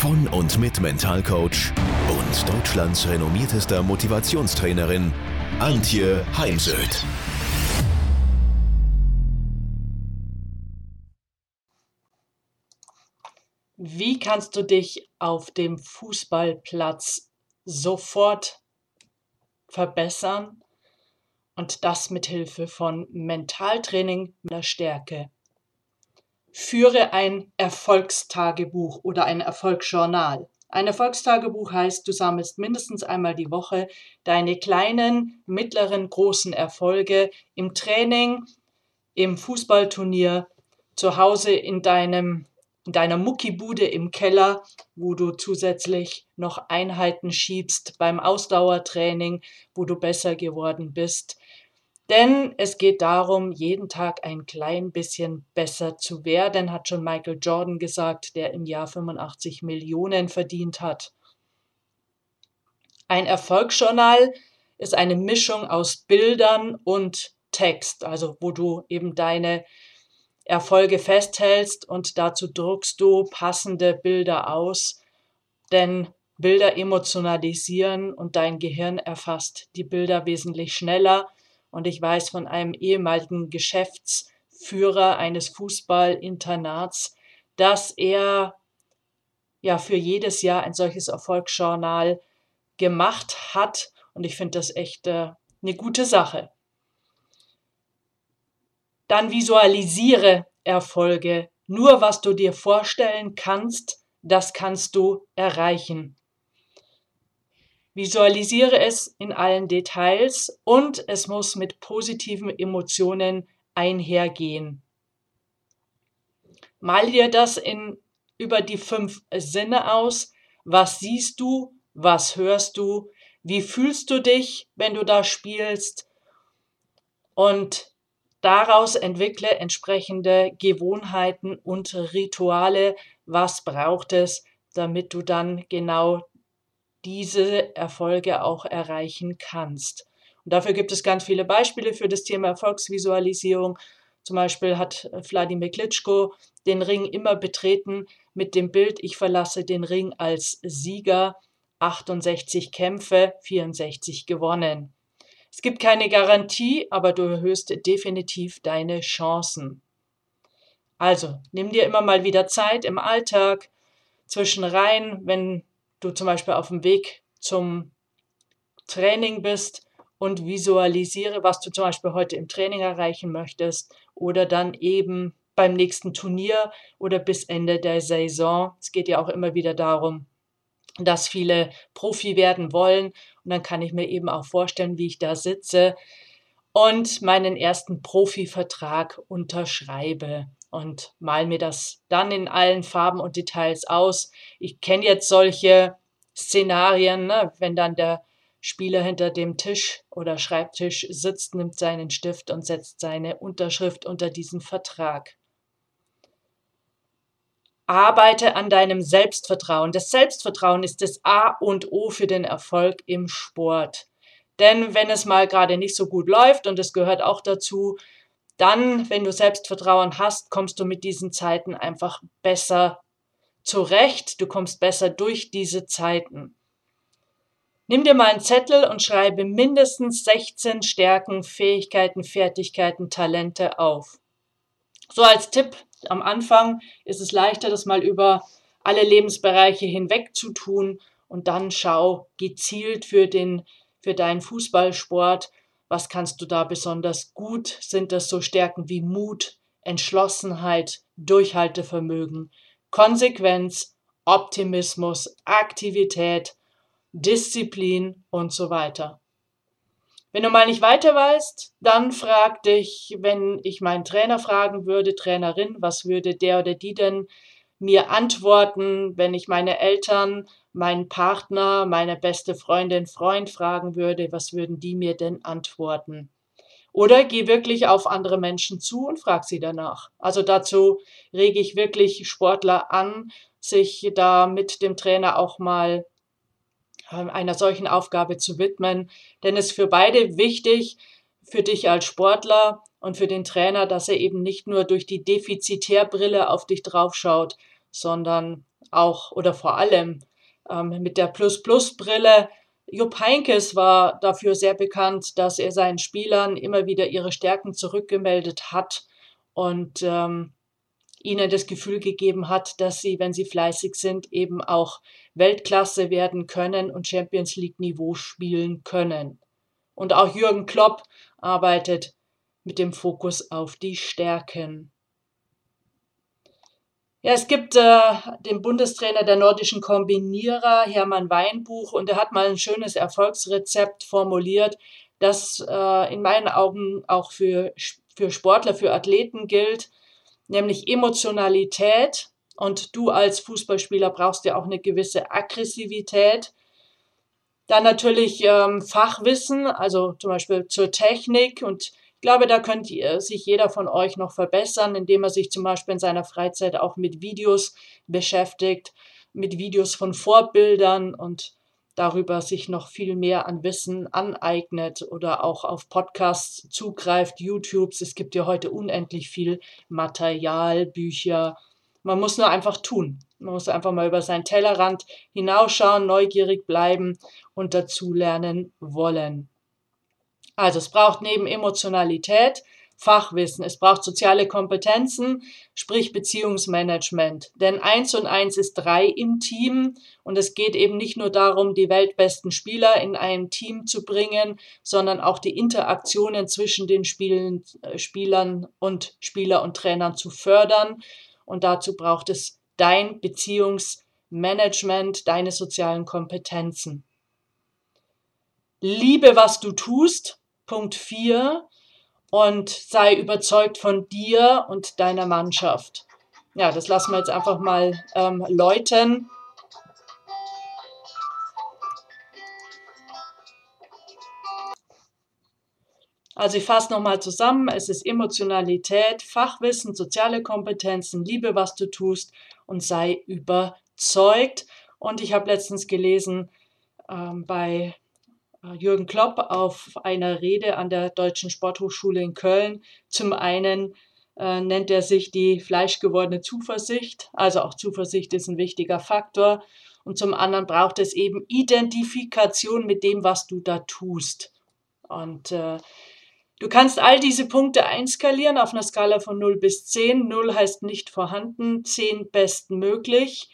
von und mit Mentalcoach und Deutschlands renommiertester Motivationstrainerin Antje Heimsöth. Wie kannst du dich auf dem Fußballplatz sofort verbessern und das mit Hilfe von Mentaltraining mit der Stärke? Führe ein Erfolgstagebuch oder ein Erfolgsjournal. Ein Erfolgstagebuch heißt, du sammelst mindestens einmal die Woche deine kleinen, mittleren, großen Erfolge im Training, im Fußballturnier, zu Hause in deinem in deiner Muckibude im Keller, wo du zusätzlich noch Einheiten schiebst beim Ausdauertraining, wo du besser geworden bist. Denn es geht darum, jeden Tag ein klein bisschen besser zu werden, hat schon Michael Jordan gesagt, der im Jahr 85 Millionen verdient hat. Ein Erfolgsjournal ist eine Mischung aus Bildern und Text, also wo du eben deine Erfolge festhältst und dazu druckst du passende Bilder aus, denn Bilder emotionalisieren und dein Gehirn erfasst die Bilder wesentlich schneller und ich weiß von einem ehemaligen Geschäftsführer eines Fußballinternats, dass er ja für jedes Jahr ein solches Erfolgsjournal gemacht hat. Und ich finde das echt äh, eine gute Sache. Dann visualisiere Erfolge. Nur was du dir vorstellen kannst, das kannst du erreichen. Visualisiere es in allen Details und es muss mit positiven Emotionen einhergehen. Mal dir das in, über die fünf Sinne aus. Was siehst du? Was hörst du? Wie fühlst du dich, wenn du da spielst? Und daraus entwickle entsprechende Gewohnheiten und Rituale. Was braucht es, damit du dann genau diese Erfolge auch erreichen kannst. Und dafür gibt es ganz viele Beispiele für das Thema Erfolgsvisualisierung. Zum Beispiel hat äh, Wladimir Klitschko den Ring immer betreten mit dem Bild, ich verlasse den Ring als Sieger, 68 Kämpfe, 64 gewonnen. Es gibt keine Garantie, aber du erhöhst definitiv deine Chancen. Also, nimm dir immer mal wieder Zeit im Alltag zwischen rein, wenn du zum Beispiel auf dem Weg zum Training bist und visualisiere, was du zum Beispiel heute im Training erreichen möchtest oder dann eben beim nächsten Turnier oder bis Ende der Saison. Es geht ja auch immer wieder darum, dass viele Profi werden wollen. Und dann kann ich mir eben auch vorstellen, wie ich da sitze und meinen ersten Profivertrag unterschreibe und mal mir das dann in allen Farben und Details aus. Ich kenne jetzt solche Szenarien, ne? wenn dann der Spieler hinter dem Tisch oder Schreibtisch sitzt, nimmt seinen Stift und setzt seine Unterschrift unter diesen Vertrag. Arbeite an deinem Selbstvertrauen. Das Selbstvertrauen ist das A und O für den Erfolg im Sport. Denn wenn es mal gerade nicht so gut läuft, und es gehört auch dazu, dann, wenn du Selbstvertrauen hast, kommst du mit diesen Zeiten einfach besser zurecht. Du kommst besser durch diese Zeiten. Nimm dir mal einen Zettel und schreibe mindestens 16 Stärken, Fähigkeiten, Fertigkeiten, Talente auf. So als Tipp am Anfang ist es leichter, das mal über alle Lebensbereiche hinweg zu tun und dann schau gezielt für den für deinen Fußballsport, was kannst du da besonders gut? Sind das so Stärken wie Mut, Entschlossenheit, Durchhaltevermögen, Konsequenz, Optimismus, Aktivität, Disziplin und so weiter? Wenn du mal nicht weiter weißt, dann frag dich, wenn ich meinen Trainer fragen würde, Trainerin, was würde der oder die denn mir antworten, wenn ich meine Eltern, meinen Partner, meine beste Freundin, Freund fragen würde, was würden die mir denn antworten? Oder geh wirklich auf andere Menschen zu und frag sie danach. Also dazu rege ich wirklich Sportler an, sich da mit dem Trainer auch mal ähm, einer solchen Aufgabe zu widmen. Denn es ist für beide wichtig, für dich als Sportler und für den Trainer, dass er eben nicht nur durch die Defizitärbrille auf dich draufschaut, sondern auch oder vor allem ähm, mit der Plus-Plus-Brille. Jupp Heinkes war dafür sehr bekannt, dass er seinen Spielern immer wieder ihre Stärken zurückgemeldet hat und ähm, ihnen das Gefühl gegeben hat, dass sie, wenn sie fleißig sind, eben auch Weltklasse werden können und Champions League Niveau spielen können. Und auch Jürgen Klopp arbeitet mit dem Fokus auf die Stärken. Ja, es gibt äh, den Bundestrainer der nordischen Kombinierer, Hermann Weinbuch, und er hat mal ein schönes Erfolgsrezept formuliert, das äh, in meinen Augen auch für, für Sportler, für Athleten gilt, nämlich Emotionalität. Und du als Fußballspieler brauchst ja auch eine gewisse Aggressivität. Dann natürlich ähm, Fachwissen, also zum Beispiel zur Technik und ich glaube, da könnte sich jeder von euch noch verbessern, indem er sich zum Beispiel in seiner Freizeit auch mit Videos beschäftigt, mit Videos von Vorbildern und darüber sich noch viel mehr an Wissen aneignet oder auch auf Podcasts zugreift, YouTubes. Es gibt ja heute unendlich viel Material, Bücher. Man muss nur einfach tun. Man muss einfach mal über seinen Tellerrand hinausschauen, neugierig bleiben und dazulernen wollen. Also es braucht neben Emotionalität Fachwissen, es braucht soziale Kompetenzen, sprich Beziehungsmanagement. Denn eins und eins ist drei im Team und es geht eben nicht nur darum, die weltbesten Spieler in ein Team zu bringen, sondern auch die Interaktionen zwischen den Spielen, äh, Spielern und Spieler und Trainern zu fördern. Und dazu braucht es dein Beziehungsmanagement, deine sozialen Kompetenzen. Liebe, was du tust, Punkt 4 und sei überzeugt von dir und deiner Mannschaft. Ja, das lassen wir jetzt einfach mal ähm, läuten. Also ich fasse nochmal zusammen. Es ist Emotionalität, Fachwissen, soziale Kompetenzen, Liebe, was du tust und sei überzeugt. Und ich habe letztens gelesen ähm, bei Jürgen Klopp auf einer Rede an der Deutschen Sporthochschule in Köln. Zum einen äh, nennt er sich die fleischgewordene Zuversicht, also auch Zuversicht ist ein wichtiger Faktor. Und zum anderen braucht es eben Identifikation mit dem, was du da tust. Und äh, du kannst all diese Punkte einskalieren auf einer Skala von 0 bis 10. 0 heißt nicht vorhanden, 10 bestmöglich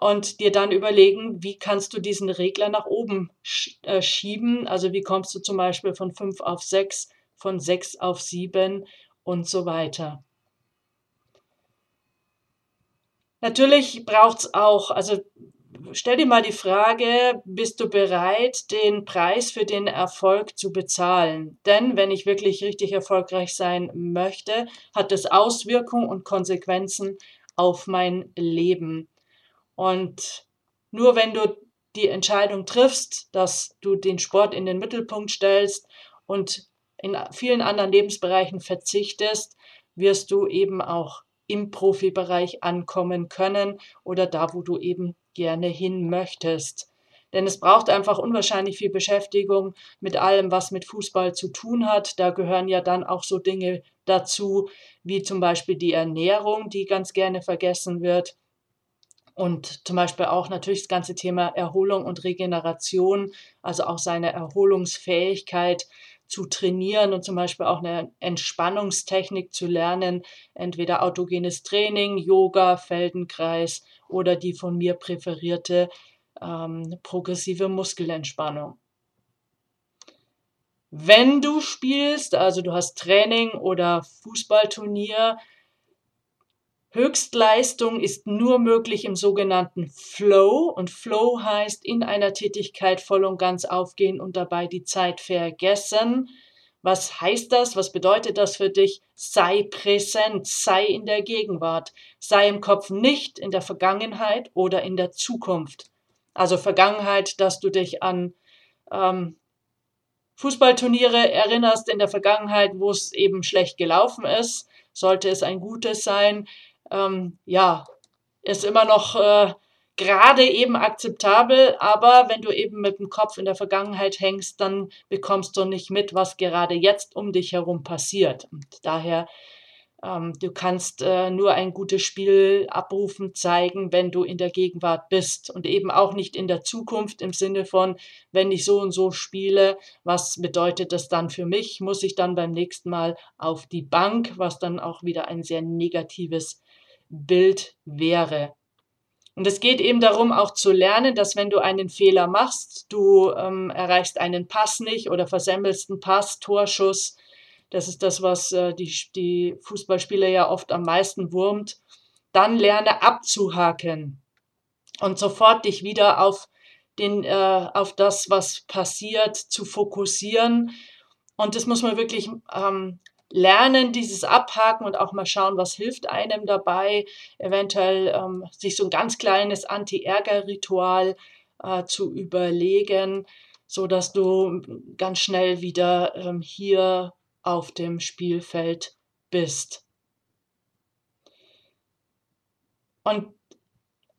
und dir dann überlegen, wie kannst du diesen Regler nach oben äh, schieben. Also wie kommst du zum Beispiel von 5 auf 6, von 6 auf 7 und so weiter. Natürlich braucht es auch, also stell dir mal die Frage, bist du bereit, den Preis für den Erfolg zu bezahlen? Denn wenn ich wirklich richtig erfolgreich sein möchte, hat es Auswirkungen und Konsequenzen auf mein Leben. Und nur wenn du die Entscheidung triffst, dass du den Sport in den Mittelpunkt stellst und in vielen anderen Lebensbereichen verzichtest, wirst du eben auch im Profibereich ankommen können oder da, wo du eben gerne hin möchtest. Denn es braucht einfach unwahrscheinlich viel Beschäftigung mit allem, was mit Fußball zu tun hat. Da gehören ja dann auch so Dinge dazu, wie zum Beispiel die Ernährung, die ganz gerne vergessen wird und zum Beispiel auch natürlich das ganze Thema Erholung und Regeneration, also auch seine Erholungsfähigkeit zu trainieren und zum Beispiel auch eine Entspannungstechnik zu lernen, entweder autogenes Training, Yoga, Feldenkreis oder die von mir präferierte ähm, progressive Muskelentspannung. Wenn du spielst, also du hast Training oder Fußballturnier, Höchstleistung ist nur möglich im sogenannten Flow und Flow heißt in einer Tätigkeit voll und ganz aufgehen und dabei die Zeit vergessen. Was heißt das? Was bedeutet das für dich? Sei präsent, sei in der Gegenwart, sei im Kopf nicht in der Vergangenheit oder in der Zukunft. Also Vergangenheit, dass du dich an ähm, Fußballturniere erinnerst in der Vergangenheit, wo es eben schlecht gelaufen ist, sollte es ein gutes sein. Ähm, ja, ist immer noch äh, gerade eben akzeptabel, aber wenn du eben mit dem Kopf in der Vergangenheit hängst, dann bekommst du nicht mit, was gerade jetzt um dich herum passiert. Und daher ähm, du kannst äh, nur ein gutes Spiel abrufen, zeigen, wenn du in der Gegenwart bist und eben auch nicht in der Zukunft im Sinne von, wenn ich so und so spiele, was bedeutet das dann für mich? Muss ich dann beim nächsten Mal auf die Bank, was dann auch wieder ein sehr negatives Bild wäre. Und es geht eben darum, auch zu lernen, dass wenn du einen Fehler machst, du ähm, erreichst einen Pass nicht oder versemmelst einen Pass, Torschuss, das ist das, was äh, die, die Fußballspieler ja oft am meisten wurmt. Dann lerne abzuhaken und sofort dich wieder auf, den, äh, auf das, was passiert, zu fokussieren. Und das muss man wirklich ähm, lernen, dieses Abhaken und auch mal schauen, was hilft einem dabei, eventuell ähm, sich so ein ganz kleines Anti-Ärger-Ritual äh, zu überlegen, so dass du ganz schnell wieder ähm, hier auf dem Spielfeld bist. Und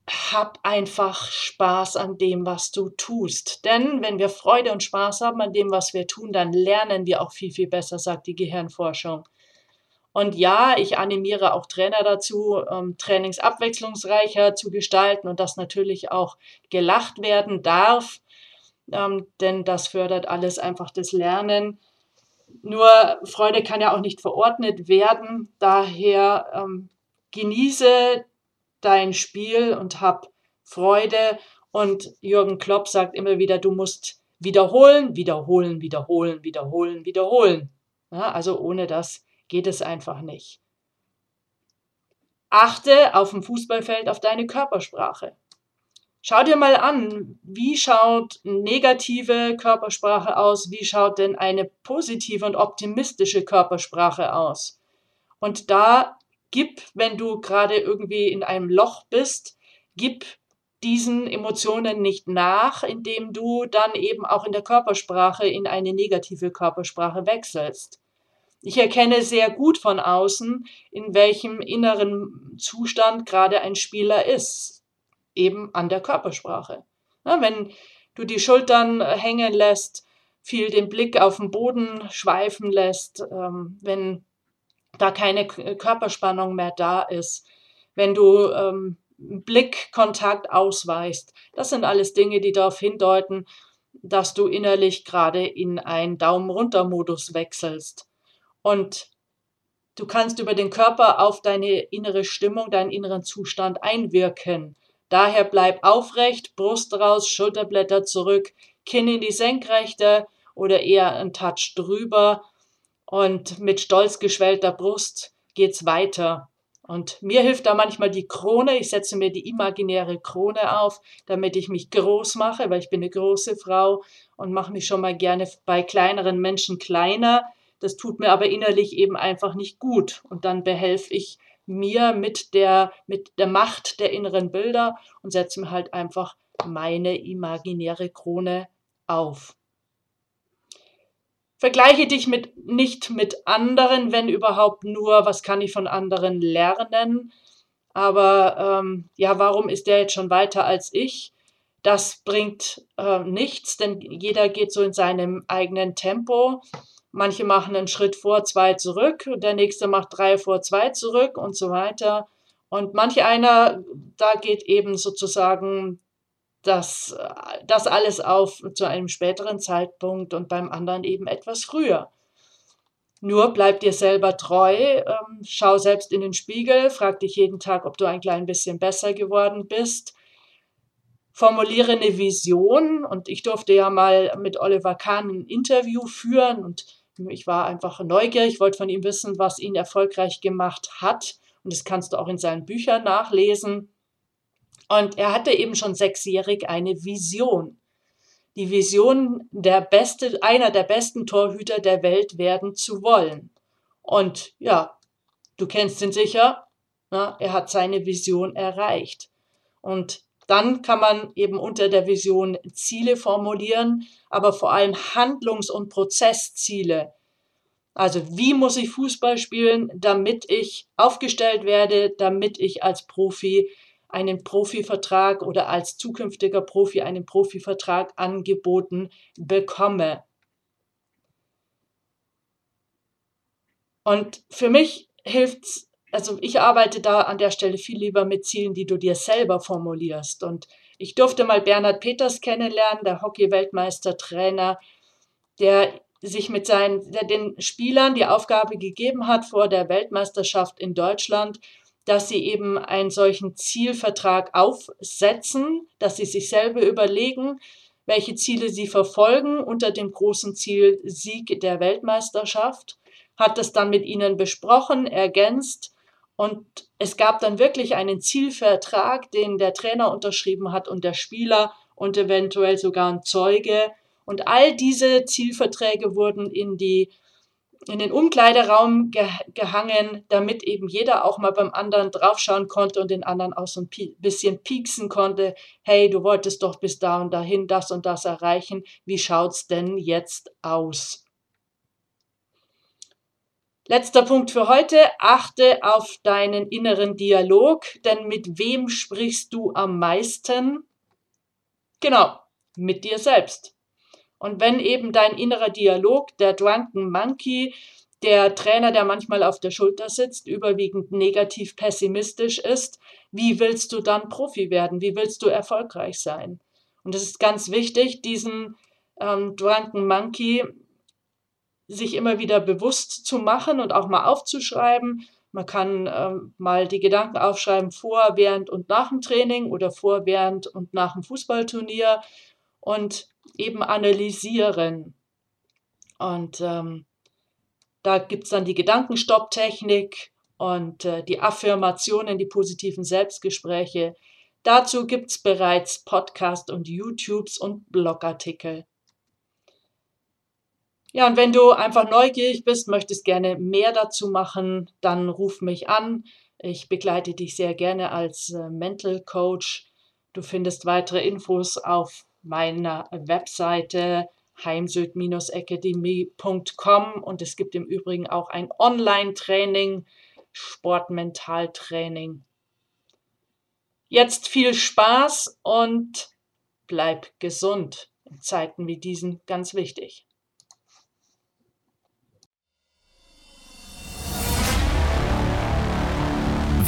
hab einfach Spaß an dem, was du tust. Denn wenn wir Freude und Spaß haben an dem, was wir tun, dann lernen wir auch viel, viel besser, sagt die Gehirnforschung. Und ja, ich animiere auch Trainer dazu, ähm, Trainings abwechslungsreicher zu gestalten und dass natürlich auch gelacht werden darf, ähm, denn das fördert alles einfach das Lernen. Nur Freude kann ja auch nicht verordnet werden. Daher ähm, genieße dein Spiel und hab Freude. Und Jürgen Klopp sagt immer wieder, du musst wiederholen, wiederholen, wiederholen, wiederholen, wiederholen. Ja, also ohne das geht es einfach nicht. Achte auf dem Fußballfeld auf deine Körpersprache. Schau dir mal an, wie schaut negative Körpersprache aus, wie schaut denn eine positive und optimistische Körpersprache aus. Und da gib, wenn du gerade irgendwie in einem Loch bist, gib diesen Emotionen nicht nach, indem du dann eben auch in der Körpersprache in eine negative Körpersprache wechselst. Ich erkenne sehr gut von außen, in welchem inneren Zustand gerade ein Spieler ist eben an der Körpersprache. Ja, wenn du die Schultern äh, hängen lässt, viel den Blick auf den Boden schweifen lässt, ähm, wenn da keine Körperspannung mehr da ist, wenn du ähm, Blickkontakt ausweist. Das sind alles Dinge, die darauf hindeuten, dass du innerlich gerade in einen Daumen runter Modus wechselst. Und du kannst über den Körper auf deine innere Stimmung, deinen inneren Zustand einwirken. Daher bleib aufrecht, Brust raus, Schulterblätter zurück, Kinn in die Senkrechte oder eher ein Touch drüber und mit stolz geschwellter Brust geht's weiter. Und mir hilft da manchmal die Krone. Ich setze mir die imaginäre Krone auf, damit ich mich groß mache, weil ich bin eine große Frau und mache mich schon mal gerne bei kleineren Menschen kleiner. Das tut mir aber innerlich eben einfach nicht gut. Und dann behelfe ich mir mit der, mit der Macht der inneren Bilder und setze mir halt einfach meine imaginäre Krone auf. Vergleiche dich mit, nicht mit anderen, wenn überhaupt nur, was kann ich von anderen lernen. Aber ähm, ja, warum ist der jetzt schon weiter als ich? Das bringt äh, nichts, denn jeder geht so in seinem eigenen Tempo. Manche machen einen Schritt vor, zwei zurück, der nächste macht drei vor, zwei zurück und so weiter. Und manche einer, da geht eben sozusagen das, das alles auf zu einem späteren Zeitpunkt und beim anderen eben etwas früher. Nur bleib dir selber treu, ähm, schau selbst in den Spiegel, frag dich jeden Tag, ob du ein klein bisschen besser geworden bist. Formuliere eine Vision und ich durfte ja mal mit Oliver Kahn ein Interview führen und ich war einfach neugierig, wollte von ihm wissen, was ihn erfolgreich gemacht hat. Und das kannst du auch in seinen Büchern nachlesen. Und er hatte eben schon sechsjährig eine Vision. die Vision, der beste, einer der besten Torhüter der Welt werden zu wollen. Und ja, du kennst ihn sicher, na, er hat seine Vision erreicht. Und dann kann man eben unter der Vision Ziele formulieren, aber vor allem Handlungs- und Prozessziele. Also wie muss ich Fußball spielen, damit ich aufgestellt werde, damit ich als Profi einen Profivertrag oder als zukünftiger Profi einen Profivertrag angeboten bekomme. Und für mich hilft es also ich arbeite da an der Stelle viel lieber mit Zielen, die du dir selber formulierst. Und ich durfte mal Bernhard Peters kennenlernen, der Hockey-Weltmeister-Trainer, der sich mit seinen, der den Spielern die Aufgabe gegeben hat vor der Weltmeisterschaft in Deutschland, dass sie eben einen solchen Zielvertrag aufsetzen, dass sie sich selber überlegen, welche Ziele sie verfolgen unter dem großen Ziel Sieg der Weltmeisterschaft, hat das dann mit ihnen besprochen, ergänzt und es gab dann wirklich einen Zielvertrag, den der Trainer unterschrieben hat und der Spieler und eventuell sogar ein Zeuge. Und all diese Zielverträge wurden in die in den Umkleideraum ge gehangen, damit eben jeder auch mal beim anderen draufschauen konnte und den anderen auch so ein bisschen pieksen konnte. Hey, du wolltest doch bis da und dahin das und das erreichen. Wie schaut's denn jetzt aus? Letzter Punkt für heute. Achte auf deinen inneren Dialog, denn mit wem sprichst du am meisten? Genau, mit dir selbst. Und wenn eben dein innerer Dialog, der Drunken Monkey, der Trainer, der manchmal auf der Schulter sitzt, überwiegend negativ pessimistisch ist, wie willst du dann Profi werden? Wie willst du erfolgreich sein? Und es ist ganz wichtig, diesen ähm, Drunken Monkey sich immer wieder bewusst zu machen und auch mal aufzuschreiben. Man kann ähm, mal die Gedanken aufschreiben vor, während und nach dem Training oder vor, während und nach dem Fußballturnier und eben analysieren. Und ähm, da gibt es dann die Gedankenstopptechnik und äh, die Affirmationen, die positiven Selbstgespräche. Dazu gibt es bereits Podcast und YouTubes und Blogartikel. Ja, und wenn du einfach neugierig bist, möchtest gerne mehr dazu machen, dann ruf mich an. Ich begleite dich sehr gerne als äh, Mental Coach. Du findest weitere Infos auf meiner Webseite heimsöd-academy.com und es gibt im Übrigen auch ein Online-Training, Sportmentaltraining. Jetzt viel Spaß und bleib gesund. In Zeiten wie diesen ganz wichtig.